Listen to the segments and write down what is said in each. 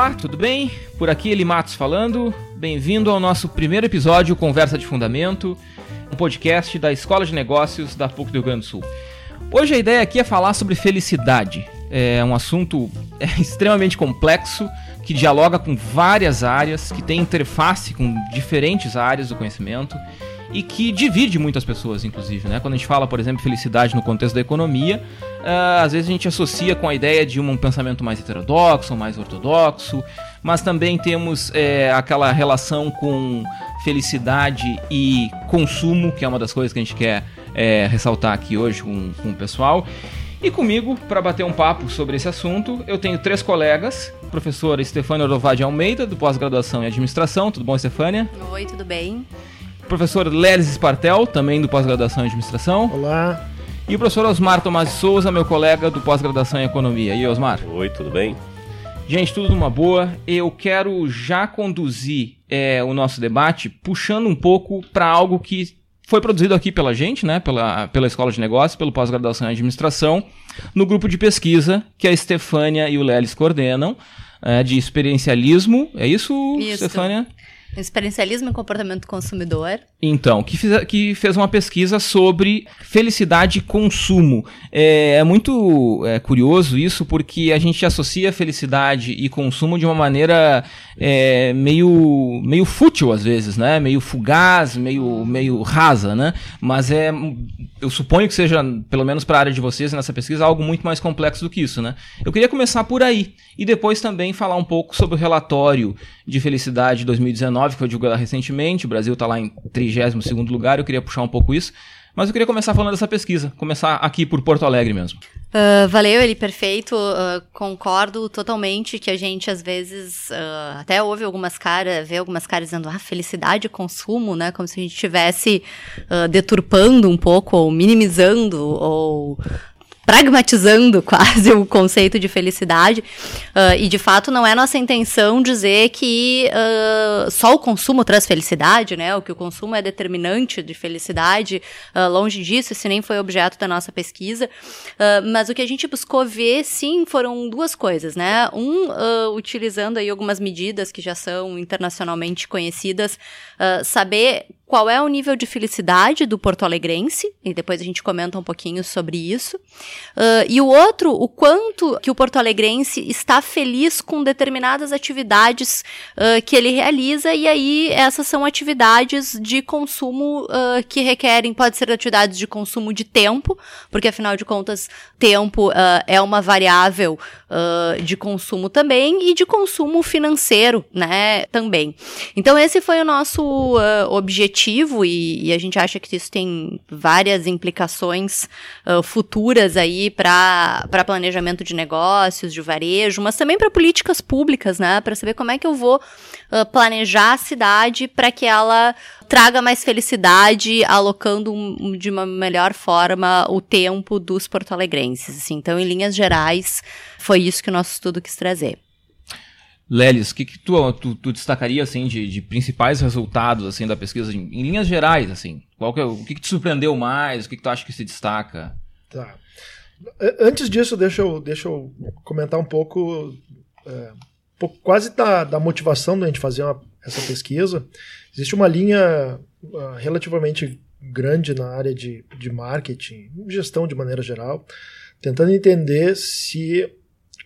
Olá, tudo bem? Por aqui Eli Matos falando. Bem-vindo ao nosso primeiro episódio Conversa de Fundamento, um podcast da Escola de Negócios da PUC do Rio Grande do Sul. Hoje a ideia aqui é falar sobre felicidade. É um assunto é, extremamente complexo que dialoga com várias áreas, que tem interface com diferentes áreas do conhecimento e que divide muitas pessoas, inclusive, né? Quando a gente fala, por exemplo, felicidade no contexto da economia, uh, às vezes a gente associa com a ideia de um pensamento mais heterodoxo, mais ortodoxo, mas também temos é, aquela relação com felicidade e consumo, que é uma das coisas que a gente quer é, ressaltar aqui hoje com, com o pessoal. E comigo, para bater um papo sobre esse assunto, eu tenho três colegas. Professora Estefânia Orovade Almeida, do pós-graduação em administração. Tudo bom, Estefânia? Oi, tudo bem. Professor Lelis Espartel, também do pós-graduação em administração. Olá. E o professor Osmar Tomás de Souza, meu colega do pós-graduação em economia. E aí, Osmar? Oi, tudo bem? Gente, tudo numa boa. Eu quero já conduzir é, o nosso debate puxando um pouco para algo que foi produzido aqui pela gente, né, pela, pela Escola de Negócios, pelo pós-graduação em Administração, no grupo de pesquisa que a Estefânia e o Lelis coordenam, é, de experiencialismo. É isso, isso. Estefânia? Experiencialismo e comportamento do consumidor. Então, que, fiz, que fez uma pesquisa sobre felicidade e consumo. É, é muito é, curioso isso, porque a gente associa felicidade e consumo de uma maneira é, meio, meio fútil, às vezes, né? Meio fugaz, meio, meio rasa, né? Mas é. Eu suponho que seja, pelo menos para a área de vocês nessa pesquisa, algo muito mais complexo do que isso, né? Eu queria começar por aí e depois também falar um pouco sobre o relatório de felicidade 2019, que foi divulgado recentemente. O Brasil está lá em 32 lugar, eu queria puxar um pouco isso. Mas eu queria começar falando dessa pesquisa, começar aqui por Porto Alegre mesmo. Uh, valeu, ele perfeito. Uh, concordo totalmente que a gente às vezes uh, até ouve algumas caras, vê algumas caras dizendo ah, felicidade consumo, né? Como se a gente estivesse deturpando um pouco, ou minimizando, ou pragmatizando quase o conceito de felicidade. Uh, e de fato não é nossa intenção dizer que uh, só o consumo traz felicidade, né? O que o consumo é determinante de felicidade. Uh, longe disso, esse nem foi objeto da nossa pesquisa. mas o que a gente buscou ver, sim, foram duas coisas, né? Um, utilizando aí algumas medidas que já são internacionalmente conhecidas, saber qual é o nível de felicidade do Porto Alegrense, e depois a gente comenta um pouquinho sobre isso. Uh, e o outro, o quanto que o Porto Alegrense está feliz com determinadas atividades uh, que ele realiza, e aí essas são atividades de consumo uh, que requerem, pode ser atividades de consumo de tempo, porque afinal de contas, tempo é uma variável de consumo também, e de consumo financeiro, né, também. Então esse foi o nosso objetivo e, e, a gente acha que isso tem várias implicações futuras aí para planejamento de negócios, de varejo, mas também para políticas públicas, né? Para saber como é que eu vou uh, planejar a cidade para que ela traga mais felicidade, alocando um, de uma melhor forma o tempo dos porto-alegrenses. Assim. Então, em linhas gerais, foi isso que o nosso estudo quis trazer. Lelis, o que, que tu, tu, tu, destacaria assim de, de, principais resultados assim da pesquisa em, em linhas gerais assim? Qual que é, o que, que te surpreendeu mais? O que, que tu acha que se destaca? Tá. Antes disso, deixa eu, deixa eu comentar um pouco, é, um pouco quase da, da motivação da gente fazer uma, essa pesquisa. Existe uma linha uh, relativamente grande na área de, de marketing, gestão de maneira geral, tentando entender se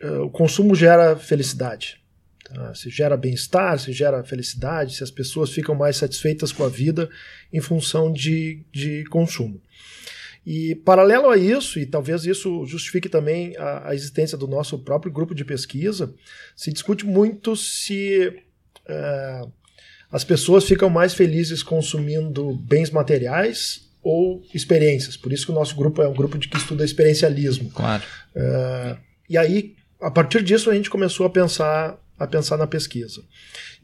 uh, o consumo gera felicidade. Tá? Se gera bem-estar, se gera felicidade, se as pessoas ficam mais satisfeitas com a vida em função de, de consumo. E paralelo a isso, e talvez isso justifique também a, a existência do nosso próprio grupo de pesquisa, se discute muito se é, as pessoas ficam mais felizes consumindo bens materiais ou experiências. Por isso que o nosso grupo é um grupo de que estuda experiencialismo. Claro. É, e aí, a partir disso, a gente começou a pensar a pensar na pesquisa.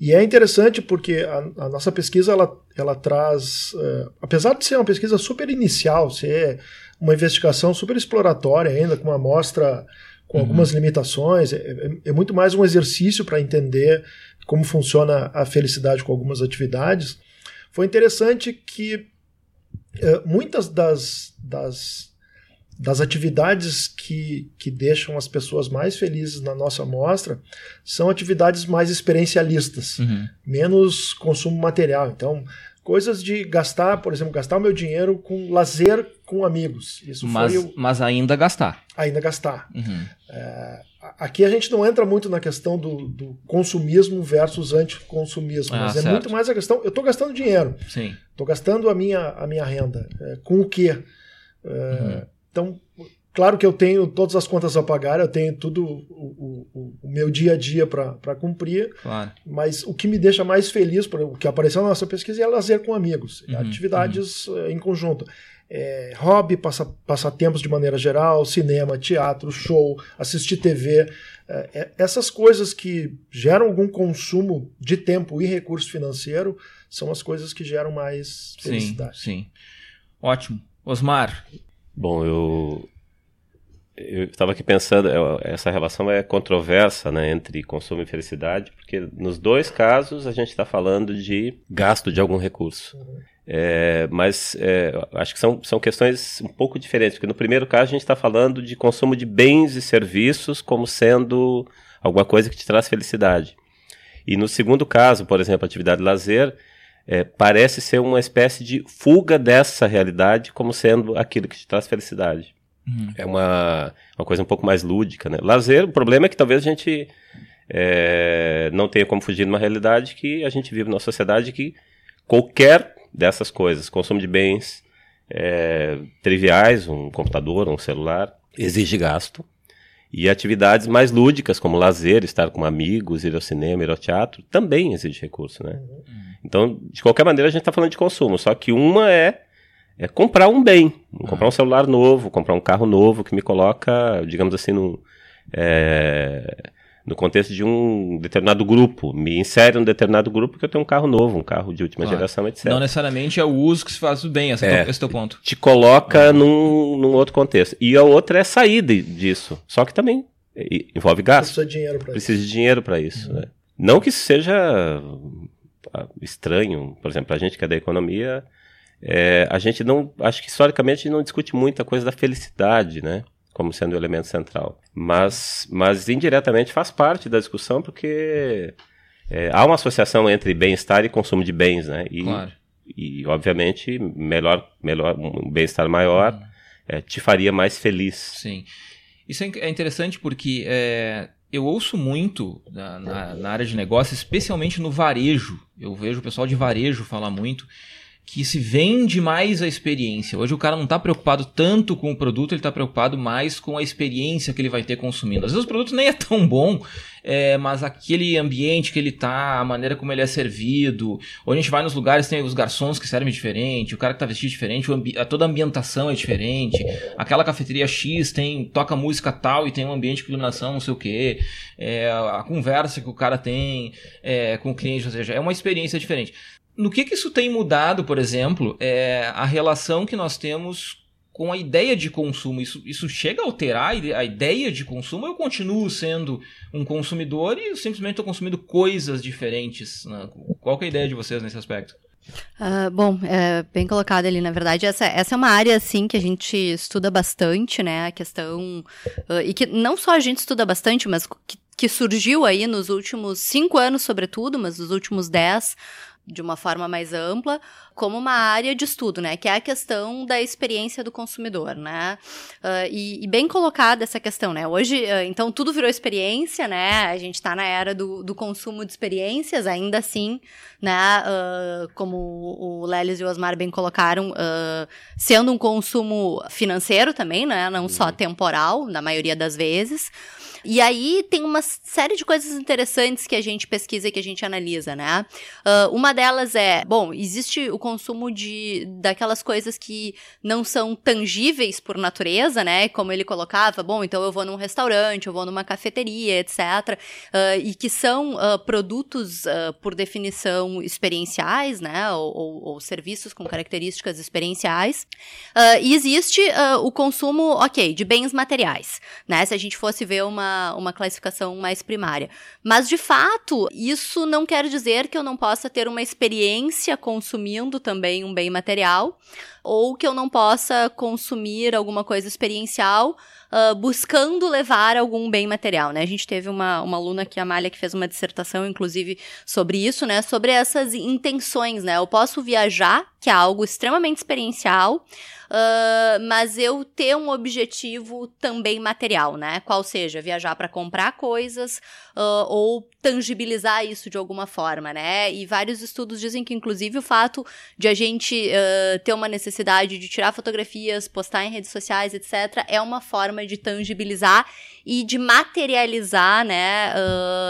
E é interessante porque a, a nossa pesquisa ela, ela traz, uh, apesar de ser uma pesquisa super inicial, ser uma investigação super exploratória ainda, com uma amostra com uhum. algumas limitações, é, é, é, muito mais um exercício para entender como funciona a felicidade com algumas atividades. Foi interessante que uh, muitas das, das das atividades que, que deixam as pessoas mais felizes na nossa amostra são atividades mais experiencialistas, uhum. menos consumo material. Então, coisas de gastar, por exemplo, gastar o meu dinheiro com lazer com amigos. Isso mas, o... mas ainda gastar. Ainda gastar. Uhum. É, aqui a gente não entra muito na questão do, do consumismo versus anticonsumismo, ah, mas é muito mais a questão. Eu estou gastando dinheiro. Sim. Estou gastando a minha, a minha renda. É, com o quê? É, uhum. Então, Claro que eu tenho todas as contas a pagar, eu tenho tudo o, o, o meu dia a dia para cumprir, claro. mas o que me deixa mais feliz, o que apareceu na nossa pesquisa, é lazer com amigos, uhum, atividades uhum. em conjunto. É, hobby, passa, passatempos de maneira geral, cinema, teatro, show, assistir TV. É, é, essas coisas que geram algum consumo de tempo e recurso financeiro são as coisas que geram mais felicidade. Sim, sim. Ótimo. Osmar. Bom, eu eu estava aqui pensando, essa relação é controversa né, entre consumo e felicidade, porque nos dois casos a gente está falando de gasto de algum recurso. É, mas é, acho que são, são questões um pouco diferentes, porque no primeiro caso a gente está falando de consumo de bens e serviços como sendo alguma coisa que te traz felicidade. E no segundo caso, por exemplo, atividade de lazer, é, parece ser uma espécie de fuga dessa realidade como sendo aquilo que te traz felicidade. Uhum. É uma, uma coisa um pouco mais lúdica, né? Lazer, o problema é que talvez a gente é, não tenha como fugir de uma realidade que a gente vive numa sociedade que qualquer dessas coisas, consumo de bens é, triviais, um computador, um celular, exige gasto. E atividades mais lúdicas, como lazer, estar com amigos, ir ao cinema, ir ao teatro, também exige recurso, né? Uhum. Então, de qualquer maneira, a gente está falando de consumo, só que uma é é comprar um bem, comprar um celular novo, comprar um carro novo que me coloca, digamos assim, no, é, no contexto de um determinado grupo, me insere em um determinado grupo que eu tenho um carro novo, um carro de última geração, etc. Não necessariamente é o uso que se faz do bem, esse é, é o teu ponto. Te coloca num, num outro contexto. E a outra é sair de, disso, só que também envolve gasto. Precisa de dinheiro para isso. Precisa de dinheiro para isso, uhum. né? Não que isso seja ah, estranho, por exemplo, a gente que é da economia é, a gente não, acho que historicamente não discute muito a coisa da felicidade, né? Como sendo o elemento central. Mas, mas indiretamente faz parte da discussão porque é, há uma associação entre bem-estar e consumo de bens, né? E, claro. e obviamente, melhor, melhor um bem-estar maior uhum. é, te faria mais feliz. Sim. Isso é, é interessante porque é, eu ouço muito na, na, na área de negócio, especialmente no varejo. Eu vejo o pessoal de varejo falar muito que se vende mais a experiência. Hoje o cara não está preocupado tanto com o produto, ele está preocupado mais com a experiência que ele vai ter consumindo. Às vezes o produto nem é tão bom, é, mas aquele ambiente que ele tá, a maneira como ele é servido. Ou a gente vai nos lugares, tem os garçons que servem diferente, o cara que está vestido diferente, toda a ambientação é diferente. Aquela cafeteria X tem toca música tal e tem um ambiente com iluminação, não sei o que. É, a conversa que o cara tem é, com o cliente, ou seja, é uma experiência diferente no que, que isso tem mudado, por exemplo, é a relação que nós temos com a ideia de consumo. Isso, isso chega a alterar a ideia de consumo? Eu continuo sendo um consumidor e simplesmente estou consumindo coisas diferentes? Né? Qual é a ideia de vocês nesse aspecto? Uh, bom, é, bem colocado ali, na verdade, essa, essa é uma área, assim, que a gente estuda bastante, né, a questão, uh, e que não só a gente estuda bastante, mas que, que surgiu aí nos últimos cinco anos, sobretudo, mas nos últimos dez, de uma forma mais ampla, como uma área de estudo, né? Que é a questão da experiência do consumidor, né? Uh, e, e, bem colocada essa questão, né? Hoje, uh, então, tudo virou experiência, né? A gente está na era do, do, consumo de experiências, ainda assim, né? Uh, como o Lelis e o Osmar bem colocaram, sendo um consumo financeiro também, né? Não só uhum. temporal, na maioria das vezes. E aí tem uma série de coisas interessantes que a gente pesquisa e que a gente analisa, né? Uh, uma delas é, bom, existe o consumo de daquelas coisas que não são tangíveis por natureza, né? Como ele colocava, bom, então eu vou num restaurante, eu vou numa cafeteria, etc. Uh, e que são uh, produtos, por definição, experienciais, né? Ou, ou, ou, serviços com características experienciais. e existe o consumo, ok, de bens materiais, né? Se a gente fosse ver uma uma, classificação mais primária. Mas, de fato, isso não quer dizer que eu não possa ter uma experiência consumindo também um bem material. Ou que eu não possa consumir alguma coisa experiencial uh, buscando levar algum bem material, né? A gente teve uma, uma aluna aqui, a Malha, que fez uma dissertação, inclusive, sobre isso, né? Sobre essas intenções, né? Eu posso viajar, que é algo extremamente experiencial, Uh, mas eu ter um objetivo também material, né? Qual seja, viajar para comprar coisas uh, ou tangibilizar isso de alguma forma, né? E vários estudos dizem que, inclusive, o fato de a gente uh, ter uma necessidade de tirar fotografias, postar em redes sociais, etc., é uma forma de tangibilizar e de materializar, né,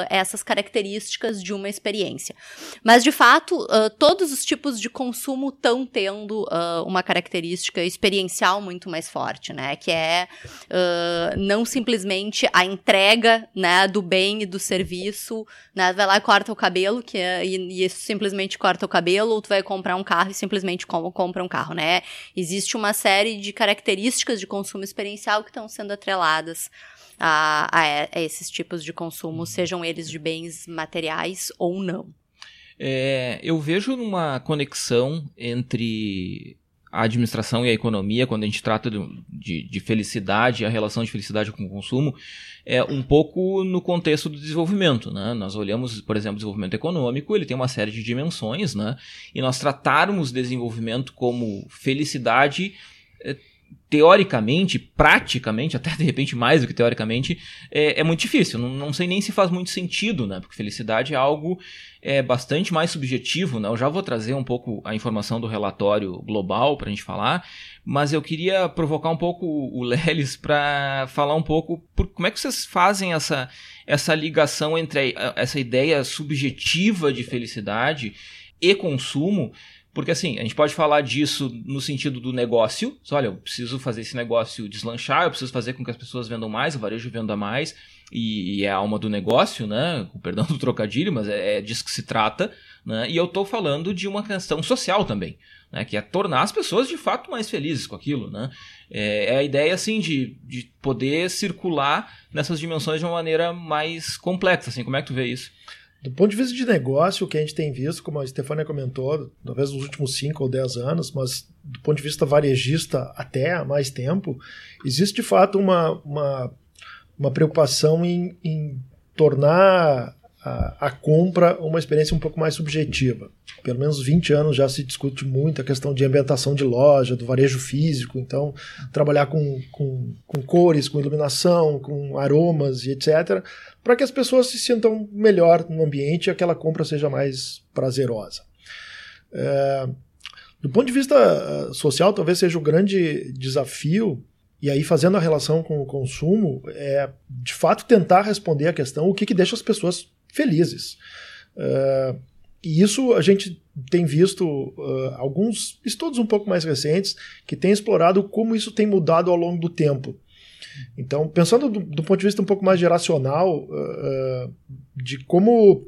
essas características de uma experiência. Mas, de fato, todos os tipos de consumo estão tendo uma característica experiencial muito mais forte, né? Que é uh, não simplesmente a entrega, né, do bem e do serviço, né? Vai lá e corta o cabelo, que é, e, e simplesmente corta o cabelo, ou tu vai comprar um carro e simplesmente com, compra um carro, né? Existe uma série de características de consumo experiencial que estão sendo atreladas a, a, a esses tipos de consumo, sejam eles de bens materiais ou não. É, eu vejo uma conexão entre a administração e a economia, quando a gente trata de, de, de, felicidade, a relação de felicidade com o consumo, é um pouco no contexto do desenvolvimento. Né? Nós olhamos, por exemplo, o desenvolvimento econômico, ele tem uma série de dimensões, né? e nós tratarmos desenvolvimento como felicidade é, teoricamente, praticamente, até de repente mais do que teoricamente, é, é muito difícil. Não, não, sei nem se faz muito sentido, né? Porque felicidade é algo é, bastante mais subjetivo, né? Eu já vou trazer um pouco a informação do relatório global para a gente falar, mas eu queria provocar um pouco o Lelis para falar um pouco por como é que vocês fazem essa, essa ligação entre a, essa ideia subjetiva de felicidade e consumo porque assim, a gente pode falar disso no sentido do negócio. Olha, eu preciso fazer esse negócio deslanchar, eu preciso fazer com que as pessoas vendam mais, o varejo venda mais, e, e é a alma do negócio, né? Com perdão do trocadilho, mas é, é disso que se trata. Né? E eu estou falando de uma questão social também, né? que é tornar as pessoas de fato mais felizes com aquilo. Né? É, é a ideia assim de, de poder circular nessas dimensões de uma maneira mais complexa. Assim, como é que tu vê isso? Do ponto de vista de negócio, o que a gente tem visto, como a Stefania comentou, talvez nos últimos 5 ou 10 anos, mas do ponto de vista varejista até há mais tempo, existe de fato uma, uma, uma preocupação em, em tornar a, a, compra uma experiência um pouco mais subjetiva. Pelo menos 20 anos já se discute muito a questão de ambientação de loja, do varejo físico, então trabalhar com, com, com cores, com iluminação, com aromas e etc., para que as pessoas se sintam melhor no ambiente e aquela compra seja mais prazerosa. É, do ponto de vista eh, social, talvez seja o grande desafio e aí, fazendo a relação com o consumo, é de fato tentar responder a questão o que, que deixa as pessoas felizes. Uh, e isso a gente tem visto uh, alguns estudos um pouco mais recentes que têm explorado como isso tem mudado ao longo do tempo. Então, pensando do, do ponto de vista um pouco mais geracional, uh, de como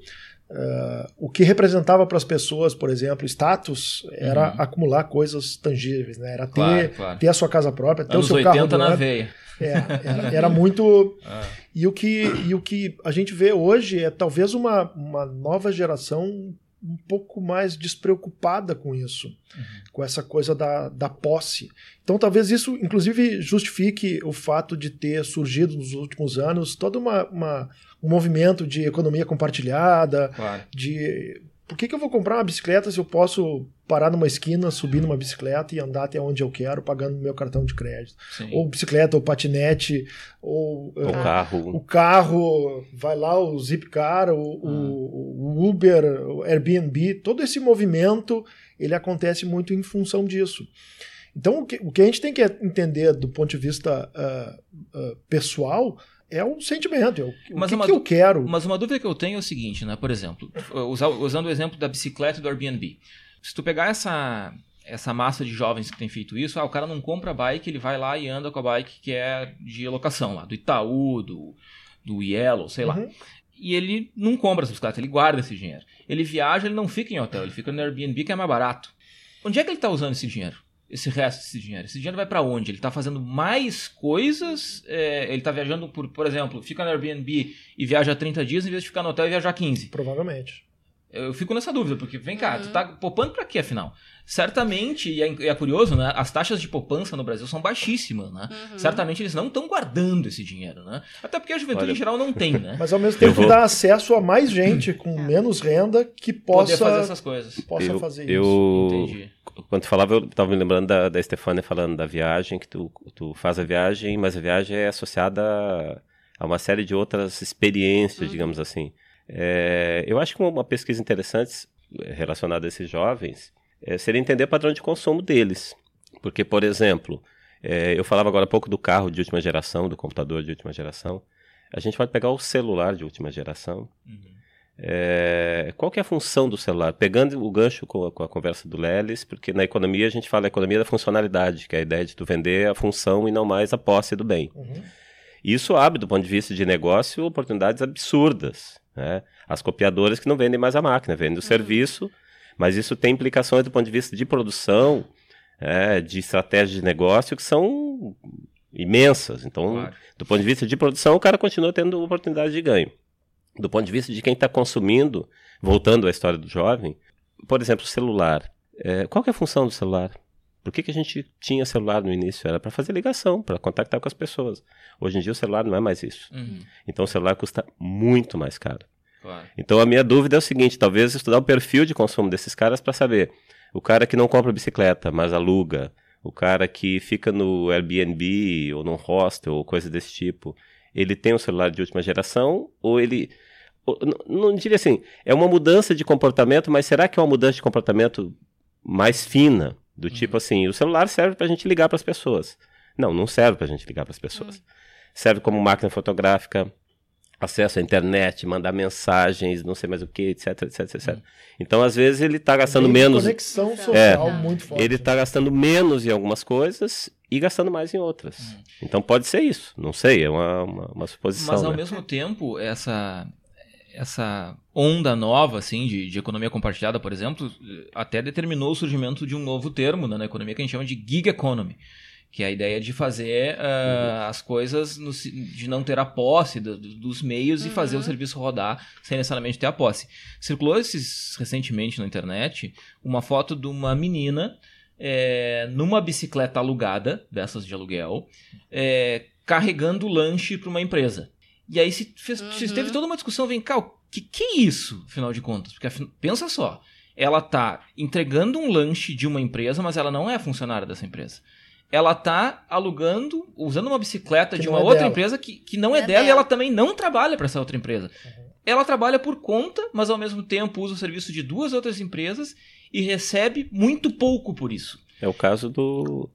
Uh, o que representava para as pessoas, por exemplo, status, era uhum. acumular coisas tangíveis, né? Era ter, claro, claro. ter a sua casa própria, ter Anos o seu 80 carro na veia. É, era, era muito. Ah. E, o que, e o que a gente vê hoje é talvez uma, uma nova geração um pouco mais despreocupada com isso, uhum. com essa coisa da, da posse. Então, talvez isso, inclusive, justifique o fato de ter surgido nos últimos anos todo uma, uma um movimento de economia compartilhada, claro. de por que, que eu vou comprar uma bicicleta se eu posso parar numa esquina, subir numa bicicleta e andar até onde eu quero, pagando meu cartão de crédito? Sim. Ou bicicleta, ou patinete, ou o uh, carro. O carro, vai lá o Zipcar, o, o, ah. o Uber, o Airbnb, todo esse movimento ele acontece muito em função disso. Então, o que, o que a gente tem que entender do ponto de vista uh, uh, pessoal é um sentimento, é o, mas que, que eu quero. Mas uma dúvida que eu tenho é o seguinte, né? Por exemplo, usando o exemplo da bicicleta do Airbnb. Se tu pegar essa, essa massa de jovens que tem feito isso, ah, o cara não compra bike, ele vai lá e anda com a bike que é de locação lá, do Itaú, do, do Yellow, sei lá. Uhum. E ele não compra essa bicicleta, ele guarda esse dinheiro. Ele viaja, ele não fica em hotel, ele fica no Airbnb que é mais barato. Onde é que ele está usando esse dinheiro? esse resto desse dinheiro? Esse dinheiro vai para onde? Ele está fazendo mais coisas? É, ele está viajando, por, por exemplo, fica no Airbnb e viaja 30 dias em vez de ficar no hotel e viajar 15? Provavelmente. Eu fico nessa dúvida, porque vem cá, tu tá poupando pra quê, afinal? Certamente, e é, e é curioso, né? As taxas de poupança no Brasil são baixíssimas, né? Certamente eles não estão guardando esse dinheiro, né? Até porque a juventude Olha- em geral não tem, né? Mas ao mesmo tempo vou- dá acesso a mais gente com menos renda que Poder fazer possa, essas coisas. possa eu, fazer isso. eu, Entendi. Quando tu falava, eu estava me lembrando da, da Stefania falando da viagem, que tu, tu faz a viagem, mas a viagem é associada a, a uma série de outras experiências, digamos assim. É, eu acho que uma pesquisa interessante eh, relacionada a esses jovens eh, seria entender o padrão de consumo deles. Porque, por exemplo, eh, eu falava agora há pouco do carro de última geração, do computador de última geração. A gente pode pegar o celular de última geração. É, qual que é a função do celular? Pegando o gancho com a, com a conversa do Lelis, porque na economia a gente fala a economia da funcionalidade, que é a ideia de tu vender a função e não mais a posse do bem. Uhum. Isso abre, do ponto de vista de negócio, oportunidades absurdas. Né? As copiadoras que não vendem mais a máquina, vendem o serviço, mas isso tem implicações do ponto de vista de produção, é, de estratégia de negócio, que são imensas. Então, Claro. do ponto de vista de produção, o cara continua tendo oportunidade de ganho. Do ponto de vista de quem está consumindo, voltando à história do jovem, por exemplo, o celular. É, qual é a função do celular? Por que, que a gente tinha celular no início? Era para fazer ligação, para contactar com as pessoas. Hoje em dia o celular não é mais isso. Uhum, Então o celular custa muito mais caro. claro. Então a minha dúvida é o seguinte: talvez estudar o perfil de consumo desses caras para saber o cara que não compra bicicleta, mas aluga, o cara que fica no Airbnb ou num hostel ou coisa desse tipo, ele tem um celular de última geração ou ele ou- não, não diria assim, é uma mudança de comportamento, mas será que é uma mudança de comportamento mais fina, do tipo assim, o celular serve para a gente ligar para as pessoas? Não, não serve para a gente ligar para as pessoas. Serve como máquina fotográfica, acesso à internet, mandar mensagens, não sei mais o que, etc, etc, etc. Então, às vezes, ele está gastando Tem menos. conexão social É. muito forte. Ele está gastando menos em algumas coisas e gastando mais em outras. Uhum. Então, pode ser isso. Não sei, é uma, uma, uma suposição. Mas ao né? mesmo tempo, essa essa onda nova assim de, de economia compartilhada, por exemplo, até determinou o surgimento de um novo termo né, na economia que a gente chama de gig economy, que é a ideia de fazer ah, as coisas no de não ter a posse do- do- dos meios e fazer o serviço rodar sem necessariamente ter a posse. Circulou esses recentemente na internet uma foto de uma menina é, numa bicicleta alugada, dessas de aluguel, é, carregando lanche para uma empresa. E aí se, fez, se Uhum. teve toda uma discussão, vem cá, o que, que é isso, afinal de contas? Porque pensa só, ela tá entregando um lanche de uma empresa, mas ela não é funcionária dessa empresa. Ela tá alugando, usando uma bicicleta Que de uma é outra dela. empresa que, que não Não é, é dela e dela. ela também não trabalha para essa outra empresa. Ela trabalha por conta, mas ao mesmo tempo usa o serviço de duas outras empresas e recebe muito pouco por isso. É o caso do,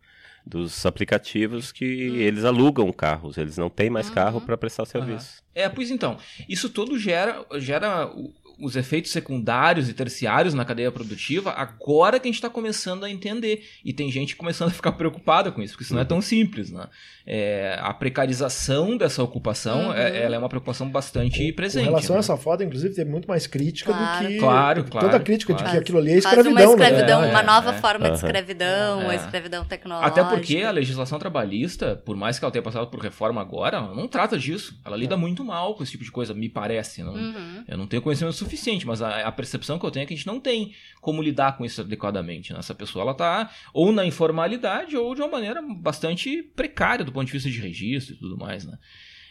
dos aplicativos que eles alugam carros, eles não têm mais carro para prestar serviço. É, pois então, isso tudo gera, gera o- os efeitos secundários e terciários na cadeia produtiva agora que a gente está começando a entender. E tem gente começando a ficar preocupada com isso, porque isso não é tão simples, né? É, a precarização dessa ocupação, Uhum. é- ela é uma preocupação bastante presente. Com relação né? a essa foto, inclusive, teve muito mais crítica Claro. do que. Claro, Toda claro, a crítica de claro. que aquilo ali é Quase uma escravidão, escravidão, né? É, uma nova é. forma de escravidão, uma É. escravidão tecnológica. Até porque a legislação trabalhista, por mais que ela tenha passado por reforma agora, ela não trata disso. Ela lida muito mal com esse tipo de coisa, me parece. Não, Uhum. Eu não tenho conhecimento suficiente, mas a, a percepção que eu tenho é que a gente não tem como lidar com isso adequadamente. né? Essa pessoa ela tá ou na informalidade ou de uma maneira bastante precária do ponto de vista de registro e tudo mais, né?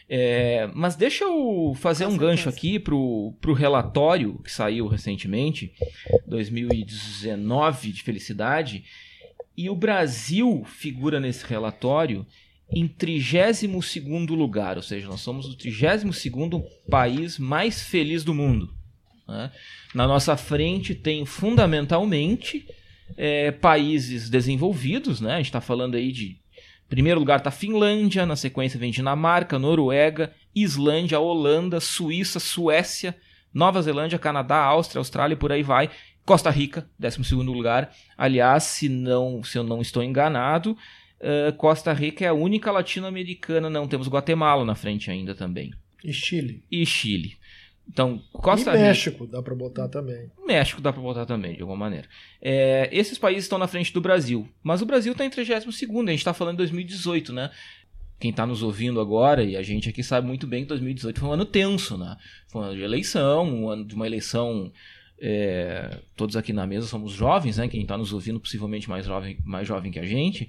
É, mas deixa eu fazer Com um gancho aqui pro, pro relatório que saiu recentemente, 2019 de felicidade, e o Brasil figura nesse relatório em 32º lugar, ou seja, nós somos o 32º país mais feliz do mundo. Né? Na nossa frente tem fundamentalmente é, países desenvolvidos, né? A gente está falando aí de primeiro lugar está Finlândia, na sequência vem Dinamarca, Noruega, Islândia, Holanda, Suíça, Suécia, Nova Zelândia, Canadá, Áustria, Austrália e por aí vai. Costa Rica, 12 lugar. Aliás, se, não, se eu não estou enganado, eh, Costa Rica é a única latino-americana, não temos Guatemala na frente ainda também. E Chile. E Chile. Então, Costa e Rica. México, dá pra botar também. México dá pra botar também, de alguma maneira. É, esses países estão na frente do Brasil. Mas o Brasil está em 32 a gente está falando em 2018, né? Quem está nos ouvindo agora, e a gente aqui sabe muito bem que 2018 foi um ano tenso, né? Foi um ano de eleição, um ano de uma eleição É, todos aqui na mesa somos jovens, né? Quem está nos ouvindo possivelmente mais jovem, mais jovem que a gente.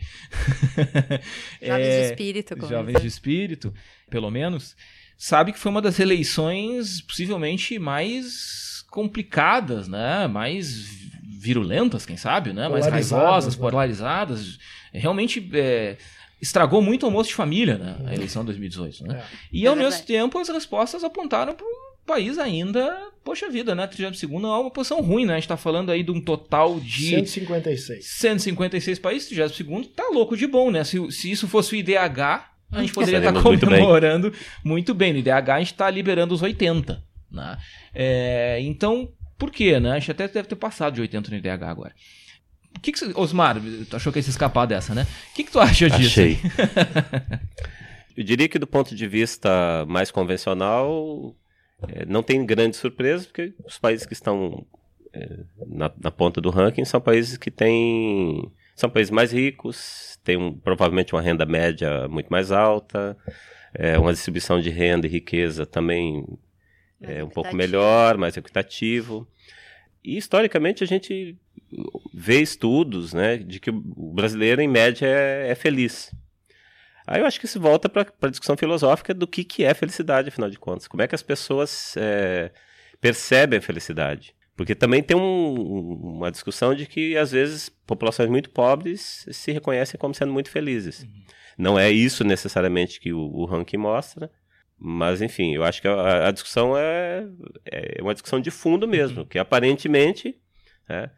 jovens é, de espírito. Jovens de espírito, pelo menos. Sabe que foi uma das eleições possivelmente mais complicadas, né? Mais virulentas, quem sabe, né? Mais raivosas, né? polarizadas. Realmente é, estragou muito o almoço de família, né? A eleição de 2018, né? É. E ao é mesmo tempo as respostas apontaram para país ainda, poxa vida, né? 32 é uma posição ruim, né? A gente tá falando aí de um total de. 156. 156 países, 32 tá louco de bom, né? Se, se isso fosse o IDH, a gente poderia estar tá comemorando muito bem. muito bem. No IDH a gente tá liberando os 80. Né? É, então, por quê, né? A gente até deve ter passado de 80 no IDH agora. O que, que você, Osmar, tu achou que ia se escapar dessa, né? O que, que tu acha disso? Achei. Eu diria que do ponto de vista mais convencional, é, não tem grande surpresa, porque os países que estão é, na, na, ponta do ranking são países que têm. São países mais ricos, têm um, provavelmente uma renda média muito mais alta, é, uma distribuição de renda e riqueza também é um pouco melhor, mais equitativo. E historicamente a gente vê estudos né, de que o brasileiro, em média, é, é feliz. Aí eu acho que isso volta para a discussão filosófica do que, que é felicidade, afinal de contas. Como é que as pessoas é, percebem a felicidade? Porque também tem um, uma discussão de que, às vezes, populações muito pobres se reconhecem como sendo muito felizes. Uhum. Não é isso necessariamente que o, o ranking mostra, mas, enfim, eu acho que a, a discussão é, é, uma discussão de fundo mesmo, uhum. que aparentemente é,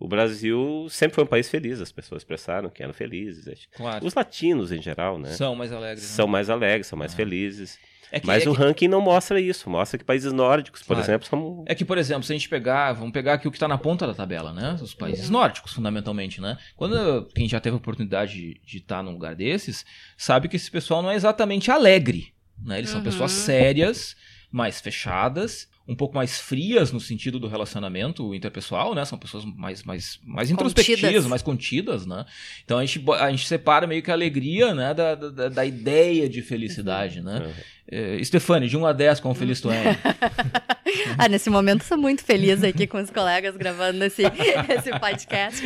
o Brasil sempre foi um país feliz, as pessoas expressaram que eram felizes. Claro. Os latinos, em geral, né? São mais alegres. São né? mais alegres, são mais ah. felizes. É que, Mas é o que... ranking não mostra isso, mostra que países nórdicos, por claro. exemplo, são. É que, por exemplo, se a gente pegar, vamos pegar aqui o que está na ponta da tabela, né? Os países nórdicos, fundamentalmente, né? Quando quem já teve a oportunidade de, estar num lugar desses, sabe que esse pessoal não é exatamente alegre. Né? Eles uhum. são pessoas sérias, mais fechadas, um pouco mais frias no sentido do relacionamento interpessoal, né? São pessoas mais, mais, mais introspectivas, contidas. mais contidas, né? Então a gente, a gente separa meio que a alegria, né? Da, da, da ideia de felicidade, uhum. né? Uhum. É, Stefane, de 1 a 10, quão feliz tu é? ah, nesse momento sou muito feliz aqui com os colegas gravando esse, esse podcast.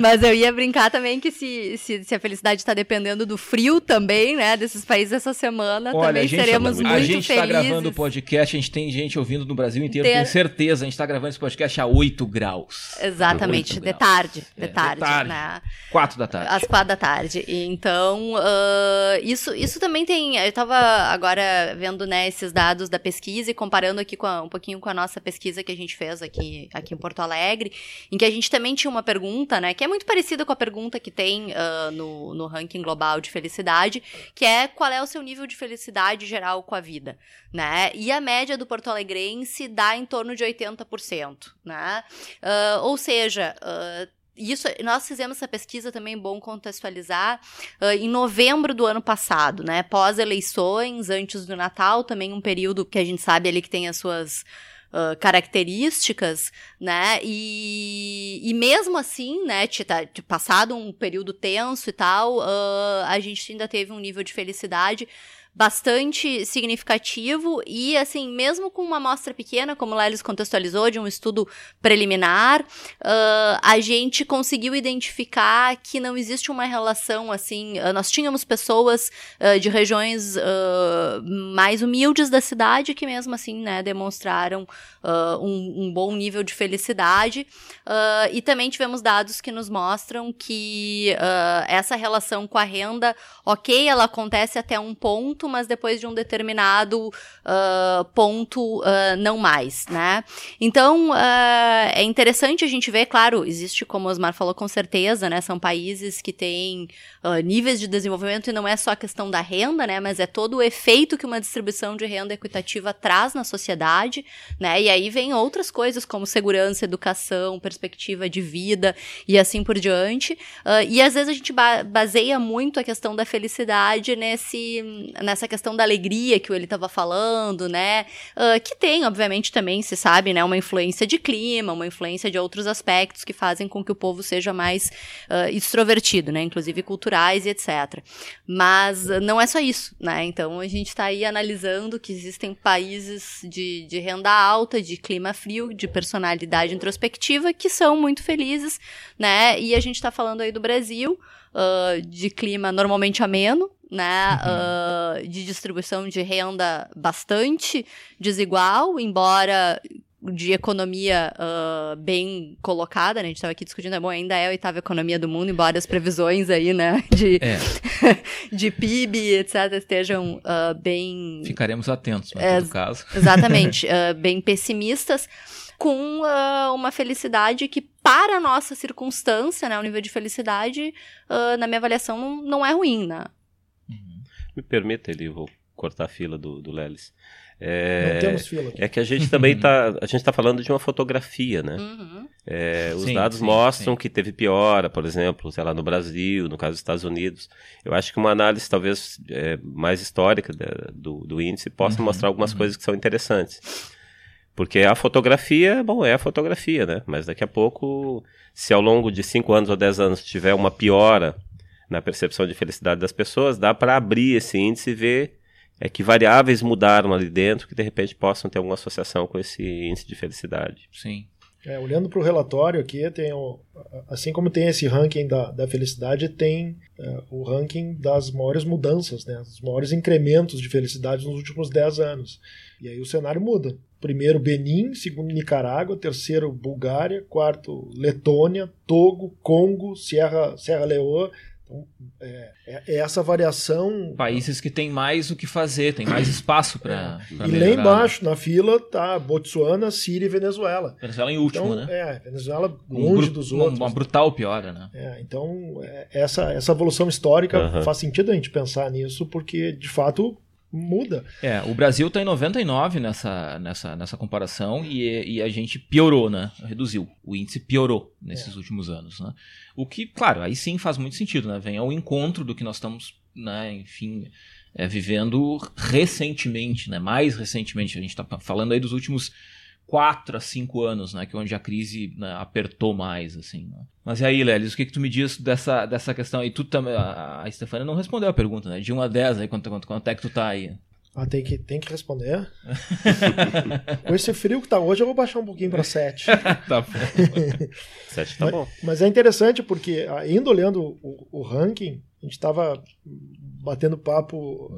Mas eu ia brincar também que se, se, se a felicidade está dependendo do frio também, né, desses países essa semana, Olha, também seremos muito, felizes. A gente está gravando o podcast, a gente tem gente ouvindo no Brasil inteiro, Ter... tenho certeza, a gente está gravando esse podcast a 8 graus. Exatamente, 8 de graus. tarde, de é, tarde, de tarde, né? 4 da tarde. Às 4 da tarde. Então, uh, isso, isso também tem, eu estava agora vendo né, esses dados da pesquisa e comparando aqui a, um pouquinho com a nossa pesquisa que a gente fez aqui, aqui em Porto Alegre, em que a gente também tinha uma pergunta, né, que é muito parecida com a pergunta que tem uh, no, no ranking global de felicidade, que é qual é o seu nível de felicidade geral com a vida, né? E a média do Porto Alegrense dá em torno de 80%, né? Uh, ou seja, uh, isso, nós fizemos essa pesquisa também, bom contextualizar, uh, em novembro do ano passado, né? Pós-eleições, antes do Natal, também um período que a gente sabe ali que tem as suas Uh, características, né? E, e mesmo assim, né, tá, passado um período tenso e tal, uh, a gente ainda teve um nível de felicidade bastante significativo e, assim, mesmo com uma amostra pequena, como o Lelis contextualizou, de um estudo preliminar, uh, a gente conseguiu identificar que não existe uma relação, assim, uh, nós tínhamos pessoas uh, de regiões mais humildes da cidade que mesmo assim, né, demonstraram um, um, bom nível de felicidade e também tivemos dados que nos mostram que essa relação com a renda, ok, ela acontece até um ponto, mas depois de um determinado uh, ponto, uh, não mais, né? Então, uh, é interessante a gente ver, claro, existe, como Osmar falou, com certeza, né? São países que têm níveis de desenvolvimento e não é só a questão da renda, né? Mas é todo o efeito que uma distribuição de renda equitativa traz na sociedade, né? E aí vem outras coisas como segurança, educação, perspectiva de vida e assim por diante. e às vezes a gente ba baseia muito a questão da felicidade nesse nessa questão da alegria que ele estava falando, né? Uh, que tem, obviamente, também, se sabe, né, uma influência de clima, uma influência de outros aspectos que fazem com que o povo seja mais uh, extrovertido, né? Inclusive culturais e etc. Mas não é só isso, né? Então a gente está aí analisando que existem países de, de renda alta, de clima frio, de personalidade introspectiva, que são muito felizes, né? E a gente está falando aí do Brasil, uh, de clima normalmente ameno, né, uhum. uh, de distribuição de renda bastante desigual, embora de economia uh, bem colocada, né? A gente estava aqui discutindo, é bom, ainda é a oitava economia do mundo, embora as previsões aí, né, de, é. de PIB, etc., estejam uh, bem... Ficaremos atentos, no é, caso. Exatamente, uh, bem pessimistas, com uma felicidade que, para a nossa circunstância, né, o nível de felicidade, na minha avaliação, não, não é ruim, né? Uhum. Me permita, ele vou cortar a fila do, do Lelis. É, não temos fila. Aqui. É que a gente também está. A gente está falando de uma fotografia, né? Uhum. É, os sim, dados sim, mostram sim. que teve piora, por exemplo, sei lá, no Brasil, no caso dos Estados Unidos. Eu acho que uma análise talvez é, mais histórica do, do índice possa uhum, mostrar algumas uhum. coisas que são interessantes. Porque a fotografia, bom, é a fotografia, né? Mas daqui a pouco, se ao longo de 5 anos ou 10 anos tiver uma piora na percepção de felicidade das pessoas, dá para abrir esse índice e ver é que variáveis mudaram ali dentro que de repente possam ter alguma associação com esse índice de felicidade. Sim. É, olhando para o relatório aqui, tem o, assim como tem esse ranking da, da felicidade, tem é, o ranking das maiores mudanças, né, os maiores incrementos de felicidade nos últimos 10 anos. E aí o cenário muda. Primeiro Benin, segundo Nicarágua, terceiro Bulgária, quarto Letônia, Togo, Congo, Serra, Serra Leoa, então, é, é, é, essa variação. Países que têm mais o que fazer, tem mais espaço para. É. E lá embaixo, na fila, tá Botsuana, Síria e Venezuela. Venezuela em último, então, né? É, Venezuela longe um dos outros. Uma brutal piora, né? É, então, é, essa, essa evolução histórica uhum. faz sentido a gente pensar nisso, porque, de fato, muda. É, o Brasil está em 99 nessa, nessa, nessa comparação e, e, a gente piorou, né? Reduziu. O índice piorou nesses é. últimos anos, né? O que, claro, aí sim faz muito sentido, né? Vem ao encontro do que nós estamos, né, enfim, é, vivendo recentemente, né? Mais recentemente. A gente está falando aí dos últimos quatro a cinco anos, né? Que é onde a crise né, apertou mais, assim. Né? Mas e aí, Lelis, o que, que tu me diz dessa, dessa questão aí? Tu também, a, a Stefania não respondeu a pergunta, né? De 1 a 10 aí, quanto, quanto, quanto é que tu tá aí? Ah, tem que, tem que responder. Com esse frio que tá hoje, eu vou baixar um pouquinho para 7. tá bom. 7 tá bom. Mas, mas, é interessante porque, ainda olhando o, o ranking, a gente estava batendo papo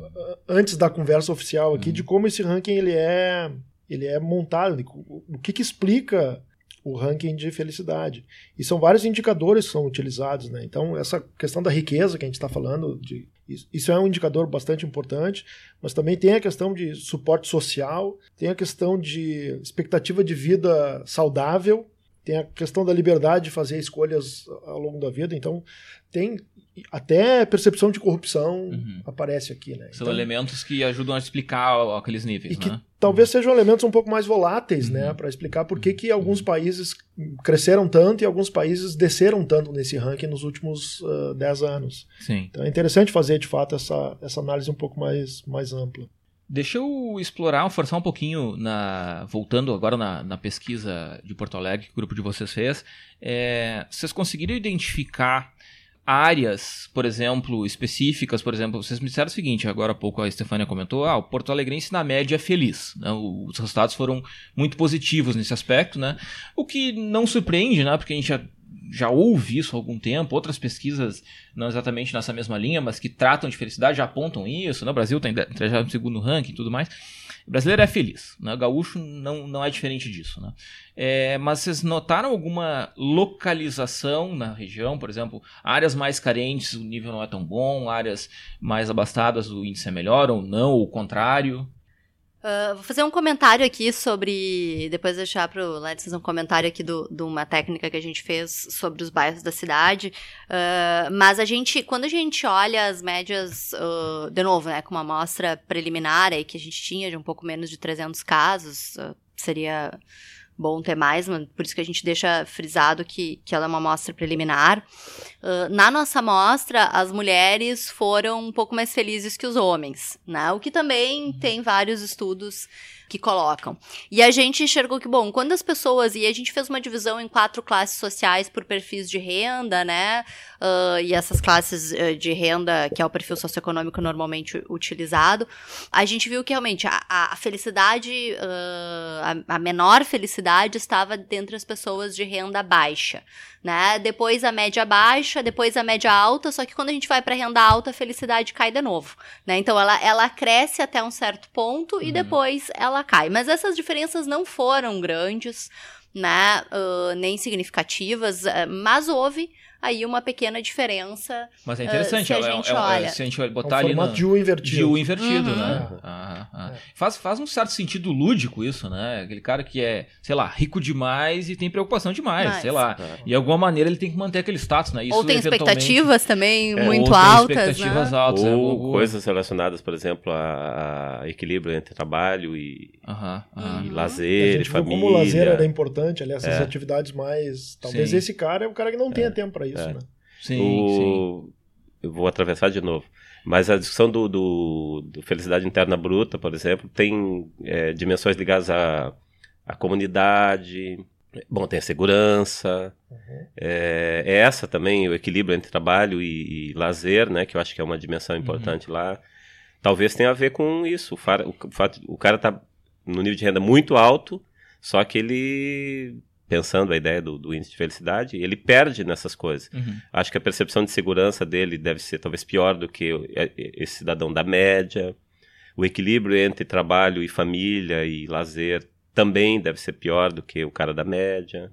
antes da conversa oficial aqui uhum. de como esse ranking ele é ele é montado, o que, que explica o ranking de felicidade. E são vários indicadores que são utilizados, né? Então, essa questão da riqueza que a gente está falando, de, isso é um indicador bastante importante, mas também tem a questão de suporte social, tem a questão de expectativa de vida saudável, tem a questão da liberdade de fazer escolhas ao longo da vida. Então, tem até percepção de corrupção uhum. aparece aqui, né? São então, elementos que ajudam a explicar aqueles níveis, né? Talvez sejam elementos um pouco mais voláteis, né? uhum. né? Para explicar por que, que alguns países cresceram tanto e alguns países desceram tanto nesse ranking nos últimos uh, 10 anos. Sim. Então é interessante fazer, de fato, essa, essa análise um pouco mais, mais ampla. Deixa eu explorar, forçar um pouquinho, na, voltando agora na, na pesquisa de Porto Alegre que o grupo de vocês fez. É, vocês conseguiram identificar áreas, por exemplo, específicas, por exemplo, vocês me disseram o seguinte, agora há pouco a Estefânia comentou, ah, o Porto Alegrense na média é feliz, né? os resultados foram muito positivos nesse aspecto, né? O que não surpreende, né? Porque a gente já já ouve isso há algum tempo, outras pesquisas, não exatamente nessa mesma linha, mas que tratam de felicidade, já apontam isso, né? o Brasil está no segundo ranking e tudo mais. O brasileiro é feliz, né? o gaúcho não, não é diferente disso. Né? É, mas vocês notaram alguma localização na região? Por exemplo, áreas mais carentes o nível não é tão bom, áreas mais abastadas o índice é melhor ou não, ou o contrário? Uh, vou fazer um comentário aqui sobre. Depois deixar para o Letson um comentário aqui de do, uma técnica que a gente fez sobre os bairros da cidade. Uh, mas a gente, quando a gente olha as médias, uh, de novo, né, com uma amostra preliminar aí que a gente tinha de um pouco menos de 300 casos, seria bom ter mais, por isso que a gente deixa frisado que, que ela é uma amostra preliminar. Uh, na nossa amostra, as mulheres foram um pouco mais felizes que os homens, né? O que também uhum. tem vários estudos que colocam. E a gente enxergou que, bom, quando as pessoas. E a gente fez uma divisão em quatro classes sociais por perfis de renda, né? Uh, e essas classes uh, de renda, que é o perfil socioeconômico normalmente utilizado, a gente viu que realmente a, a felicidade, uh, a, a menor felicidade estava dentre as pessoas de renda baixa né? Depois a média baixa, depois a média alta, só que quando a gente vai para renda alta, a felicidade cai de novo, né? Então ela, ela cresce até um certo ponto uhum. e depois ela cai. Mas essas diferenças não foram grandes, né? Uh, nem significativas, mas houve aí uma pequena diferença. Mas é interessante, uh, se, a é, gente é, olha. se a gente botar é um ali no de U invertido. De U invertido, uhum. né? Ah, ah. Faz, faz um certo sentido lúdico isso, né? Aquele cara que é, sei lá, rico demais e tem preocupação demais, Mas, sei lá. É. E de alguma maneira ele tem que manter aquele status, né? Isso ou tem expectativas também é, muito ou altas, expectativas né? altas. Ou algum... coisas relacionadas, por exemplo, a, a equilíbrio entre trabalho e, uhum, e lazer, e família. Como o lazer era importante, ali, essas É. atividades mais... Talvez Sim. esse cara é o cara que não tenha tempo para isso, É. né? Sim, o... sim. Eu vou atravessar de novo. Mas a discussão do, do, do felicidade interna bruta, por exemplo, tem é, dimensões ligadas à, à comunidade, bom, tem a segurança, é, é essa também, o equilíbrio entre trabalho e, e lazer, né, que eu acho que é uma dimensão importante lá. Talvez tenha a ver com isso, o, fa- o fato, o cara tá no nível de renda muito alto, só que ele, pensando a ideia do, do índice de felicidade, ele perde nessas coisas. Uhum. Acho que a percepção de segurança dele deve ser talvez pior do que é- é- esse cidadão da média. O equilíbrio entre trabalho e família e lazer também deve ser pior do que o cara da média.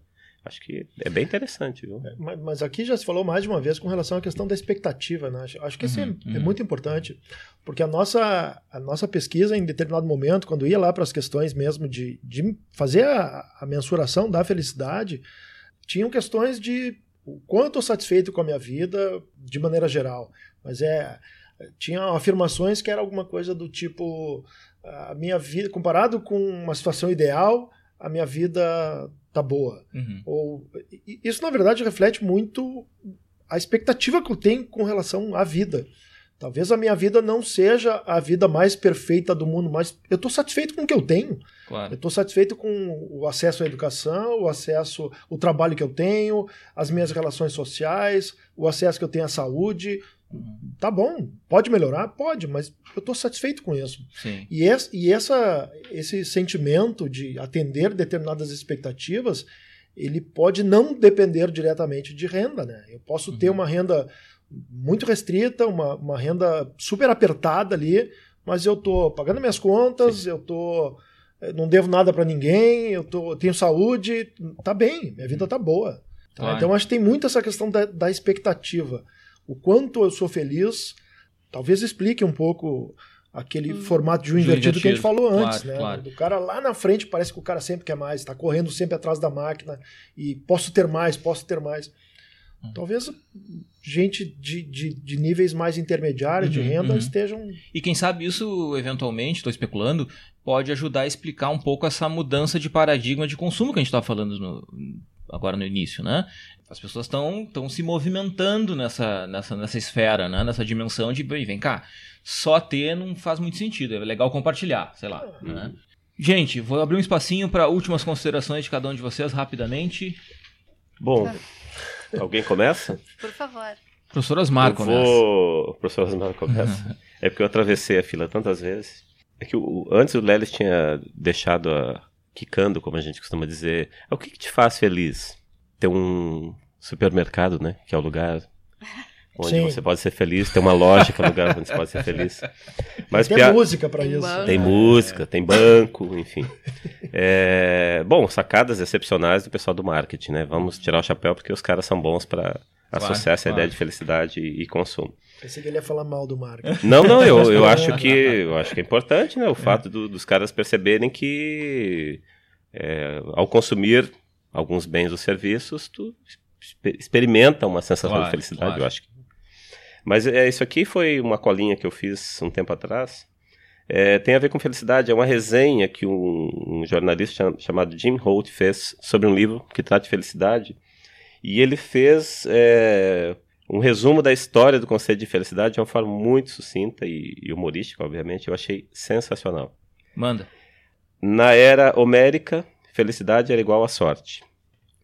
Acho que é bem interessante, viu? Mas, mas aqui já se falou mais de uma vez com relação à questão da expectativa, né? Acho, que isso é- Uhum, é, uhum. muito importante, porque a nossa, a nossa pesquisa, em determinado momento, quando ia lá para as questões mesmo de, de fazer a, a mensuração da felicidade, tinham questões de o quanto eu satisfeito com a minha vida de maneira geral. Mas é. Tinha afirmações que era alguma coisa do tipo: a minha vida, comparado com uma situação ideal, a minha vida tá boa. Uhum. Ou, isso, na verdade, reflete muito a expectativa que eu tenho com relação à vida. Talvez a minha vida não seja a vida mais perfeita do mundo, mas eu estou satisfeito com o que eu tenho. Eu Claro. estou satisfeito com o acesso à educação, o acesso, o trabalho que eu tenho, as minhas relações sociais, o acesso que eu tenho à saúde. Tá bom, pode melhorar? Pode, mas eu estou satisfeito com isso. Sim. E, esse, e essa, esse sentimento de atender determinadas expectativas, ele pode não depender diretamente de renda, né? Eu posso ter Uhum. uma renda muito restrita, uma, uma renda super apertada ali, mas eu tô pagando minhas contas, eu tô eh, não devo nada para ninguém, eu tô tenho saúde, tá bem, minha vida tá boa. tá? Então acho que tem muito essa questão da, da expectativa. O quanto eu sou feliz, talvez explique um pouco aquele Hum. formato de um De um invertido que a gente invertido, falou claro, antes, né? claro. Do cara lá na frente parece que o cara sempre quer mais, está correndo sempre atrás da máquina e posso ter mais, posso ter mais. Hum. Talvez gente de, de, de níveis mais intermediários de Uhum, renda uhum. estejam. E quem sabe isso, eventualmente, estou especulando, pode ajudar a explicar um pouco essa mudança de paradigma de consumo que a gente estava falando no- agora no início, né? As pessoas estão se movimentando nessa, nessa, nessa esfera, né? nessa dimensão de, "Bem, vem cá, só ter não faz muito sentido, é legal compartilhar, sei lá. né? Gente, vou abrir um espacinho para últimas considerações de cada um de vocês, rapidamente. Bom, alguém começa? Por favor. Professor Osmar, eu começa. vou... Professor Osmar começa. é porque eu atravessei a fila tantas vezes. É que o... antes o Lelis tinha deixado a... quicando, como a gente costuma dizer. É o que, que te faz feliz? Ter um supermercado, né? Que é o lugar onde Sim. você pode ser feliz. Ter uma loja que é o lugar onde você pode ser feliz. Mas tem pia- música para isso. banco. Tem música, tem banco, enfim. É, bom, sacadas excepcionais do pessoal do marketing, né? Vamos tirar o chapéu porque os caras são bons para associar essa claro. ideia de felicidade e, e consumo. Pensei que ele ia falar mal do marketing. Não, não, eu, eu acho que eu acho que é importante, né? O fato do- dos caras perceberem que é, ao consumir alguns bens ou serviços, tu exper- experimenta uma sensação Claro, de felicidade, claro. eu acho. Mas é, isso aqui foi uma colinha que eu fiz um tempo atrás. É, tem a ver com felicidade. É uma resenha que um, um jornalista chamado Jim Holt fez sobre um livro que trata de felicidade. E ele fez é, um resumo da história do conceito de felicidade de uma forma muito sucinta e, e humorística, obviamente. Eu achei sensacional. Manda. Na era homérica, felicidade era igual a sorte.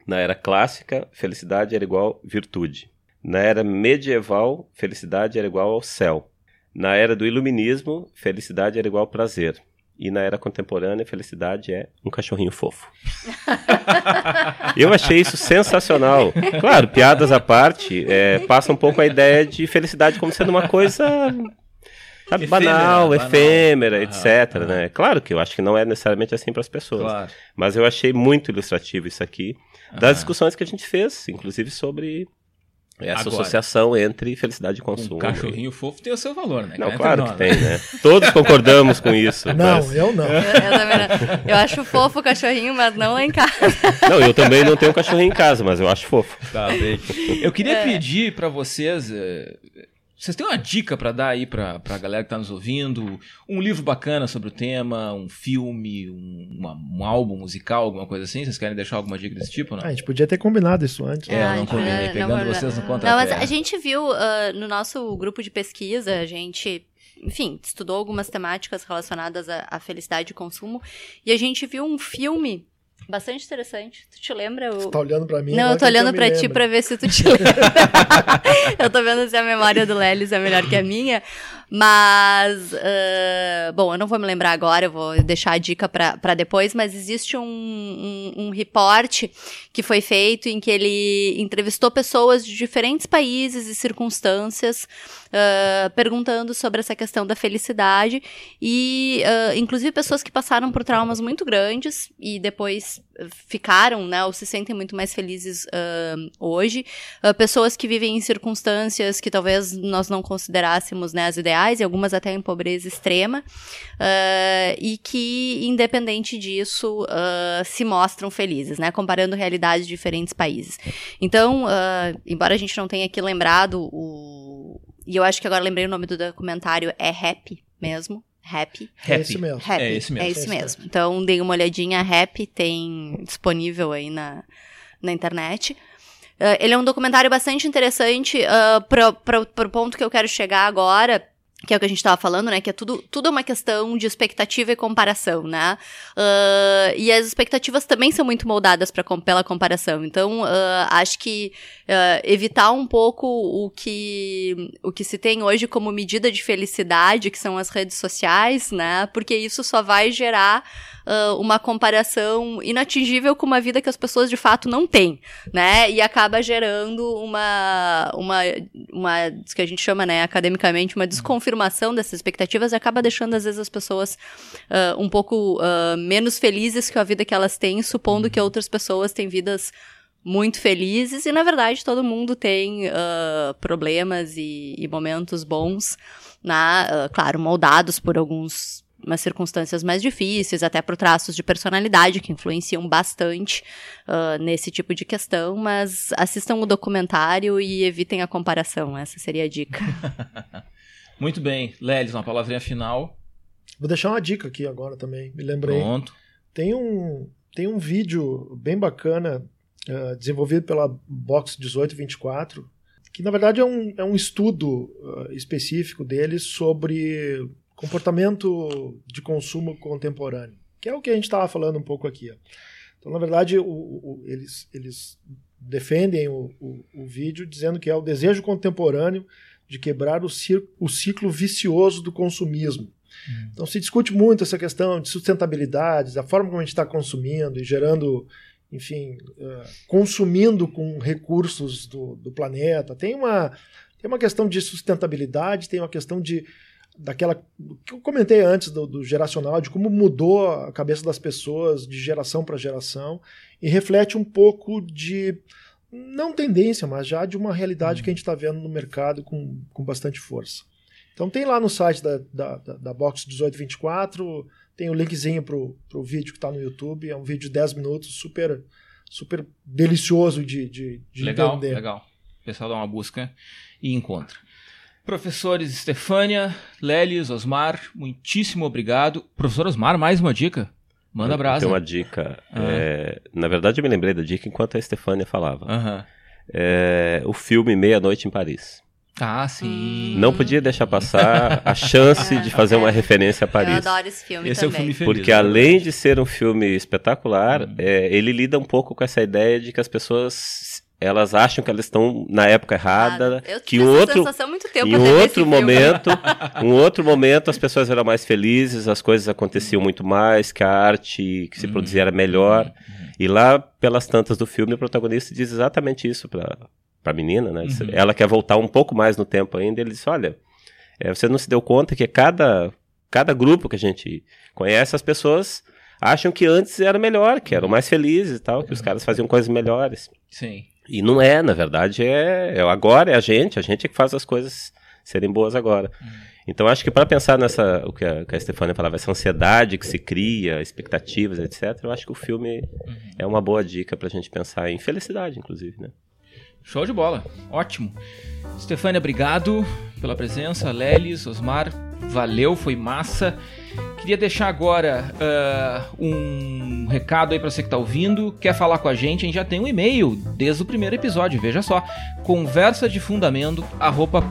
Na era clássica, felicidade era igual virtude. Na era medieval, felicidade era igual ao céu. Na era do iluminismo, felicidade era igual prazer. E na era contemporânea, felicidade é um cachorrinho fofo. Eu achei isso sensacional. Claro, piadas à parte, é, passa um pouco a ideia de felicidade como sendo uma coisa sabe, Efêmera, banal, banal. efêmera, Aham, etc. aham. Né? Claro que eu acho que não é necessariamente assim para as pessoas. Claro. Mas eu achei muito ilustrativo isso aqui, Aham. das discussões que a gente fez, inclusive sobre essa Agora. associação entre felicidade e consumo. Um cachorrinho fofo tem o seu valor, né? Não, Cá claro entre que tem, né? Todos concordamos com isso. Não, mas- eu não. Eu, eu também não. Eu acho fofo o cachorrinho, mas não lá em casa. Não, eu também não tenho cachorrinho em casa, mas eu acho fofo. Tá bem. Eu queria É. pedir pra vocês. Vocês têm uma dica pra dar aí pra, pra galera que tá nos ouvindo? Um livro bacana sobre o tema, um filme, um, uma- um álbum musical, alguma coisa assim? Vocês querem deixar alguma dica desse tipo? Não? Ah, a gente podia ter combinado isso antes. É, eu Ah, não a combinei, não pegando vai- vocês no Não, contrapé. mas a gente viu ah, no nosso grupo de pesquisa, a gente, enfim, estudou algumas temáticas relacionadas à, à felicidade e consumo, e a gente viu um filme bastante interessante. Tu te lembra? O... Você tá olhando pra mim? Não, eu tô olhando pra ti pra ver se tu te lembra. eu tô vendo se a memória do Lelis é melhor que a minha. Mas, ah, bom, eu não vou me lembrar agora, eu vou deixar a dica pra depois, mas existe um, um, um reporte que foi feito em que ele entrevistou pessoas de diferentes países e circunstâncias, ah, perguntando sobre essa questão da felicidade e, ah, inclusive, pessoas que passaram por traumas muito grandes e depois ficaram, né, ou se sentem muito mais felizes ah, hoje, Ah, pessoas que vivem em circunstâncias que talvez nós não considerássemos, né, as ideais e algumas até em pobreza extrema, ah, e que, independente disso, se mostram felizes, né? Comparando realidades de diferentes países. Então, embora a gente não tenha aqui lembrado o. E eu acho que agora lembrei o nome do documentário, é Happy mesmo. Happy. É esse mesmo. Happy. É esse mesmo. É esse Esse mesmo. Então, dei uma olhadinha. Happy tem disponível aí na, na internet. Ah, ele é um documentário bastante interessante para o ponto que eu quero chegar agora. Que é o que a gente estava falando, né? Que é tudo, tudo é uma questão de expectativa e comparação, né? Ah, e as expectativas também são muito moldadas pra, pela comparação. Então, ah, acho que ah, evitar um pouco o que, o que se tem hoje como medida de felicidade, que são as redes sociais, né? Porque isso só vai gerar ah, uma comparação inatingível com uma vida que as pessoas de fato não têm, né? E acaba gerando uma, uma, uma que a gente chama, né, academicamente, uma desconfirmação dessas expectativas e acaba deixando, às vezes, as pessoas ah, um pouco ah, menos felizes que a vida que elas têm, supondo que outras pessoas têm vidas muito felizes e, na verdade, todo mundo tem ah, problemas e, e momentos bons, né? Ah, claro, moldados por alguns umas circunstâncias mais difíceis, até por traços de personalidade que influenciam bastante ah, nesse tipo de questão, mas assistam o documentário e evitem a comparação, essa seria a dica. Muito bem. Lelis, uma palavrinha final. Vou deixar uma dica aqui agora também. Me lembrei. Pronto. Tem um, tem um vídeo bem bacana eh, desenvolvido pela Box 1824, que na verdade é um, é um estudo eh, específico deles sobre comportamento de consumo contemporâneo, que é o que a gente estava falando um pouco aqui. ó. Então, na verdade, o- o- eles, eles defendem o, o- o vídeo dizendo que é o desejo contemporâneo de quebrar o, cir- o ciclo vicioso do consumismo. Então se discute muito essa questão de sustentabilidade, da forma como a gente está consumindo e gerando, enfim, eh, consumindo com recursos do, do planeta. Tem uma, tem uma questão de sustentabilidade, tem uma questão de daquela que eu comentei antes do, do geracional, de como mudou a cabeça das pessoas de geração para geração e reflete um pouco de não tendência, mas já de uma realidade que a gente está vendo no mercado com, com bastante força. Então tem lá no site da, da, da, Box 1824, tem o linkzinho pro, pro vídeo que está no YouTube, é um vídeo de 10 minutos, super super delicioso de, de, de legal, entender. legal. O pessoal dá uma busca e encontra. Professores Stefânia, Lelis, Osmar, muitíssimo obrigado. Professor Osmar, mais uma dica? Manda brasa. Tem uma dica. Ah. É, na verdade, eu me lembrei da dica enquanto a Stefânia falava. Uhum. É, o filme Meia-Noite em Paris. Ah, sim. Não podia deixar passar a chance de fazer uma referência a Paris. Eu adoro esse filme Esse também. é o filme feliz. Porque além de ser um filme espetacular, hum. é, ele lida um pouco com essa ideia de que as pessoas elas acham que elas estão na época errada, eu que um outro muito tempo em outro momento, um outro momento as pessoas eram mais felizes, as coisas aconteciam muito mais, que a arte que se produzia era melhor. E lá pelas tantas do filme o protagonista diz exatamente isso para para a menina, né? Uhum. Ela quer voltar um pouco mais no tempo ainda. Ele disse: Olha, é, você não se deu conta que cada, cada grupo que a gente conhece, as pessoas acham que antes era melhor, que eram mais felizes e tal, que os caras faziam coisas melhores. Sim. E não é, na verdade, é, é agora é a gente, a gente é que faz as coisas serem boas agora. Uhum. Então acho que para pensar nessa, o que a, que a Stefania falava, essa ansiedade que se cria, expectativas, etc., eu acho que o filme uhum. é uma boa dica para a gente pensar em felicidade, inclusive, né? Show de bola, ótimo. Stefânia, obrigado pela presença. Lelis, Osmar, valeu, foi massa. Queria deixar agora uh, um recado aí para você que está ouvindo. Quer falar com a gente? A gente já tem um e-mail desde o primeiro episódio, veja só. Conversa de fundamento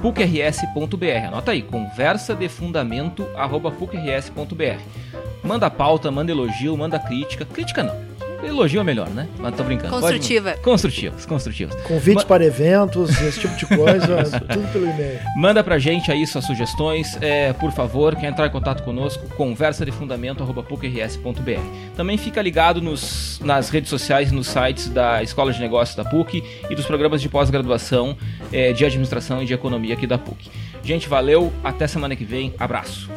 pucrs.br. Anota aí, conversa de fundamento pucrs.br. Manda pauta, manda elogio, manda crítica. Crítica não Elogio é melhor, né? Mas tô brincando. Construtiva. Pode... Construtivos, construtivos. Convites Ma... para eventos, esse tipo de coisa, tudo pelo e-mail. Manda pra gente aí suas sugestões, é, por favor, quer entrar em contato conosco, conversa de fundamento.pucrs.br. Também fica ligado nos, nas redes sociais, nos sites da Escola de Negócios da PUC e dos programas de pós-graduação é, de administração e de economia aqui da PUC. Gente, valeu, até semana que vem, abraço.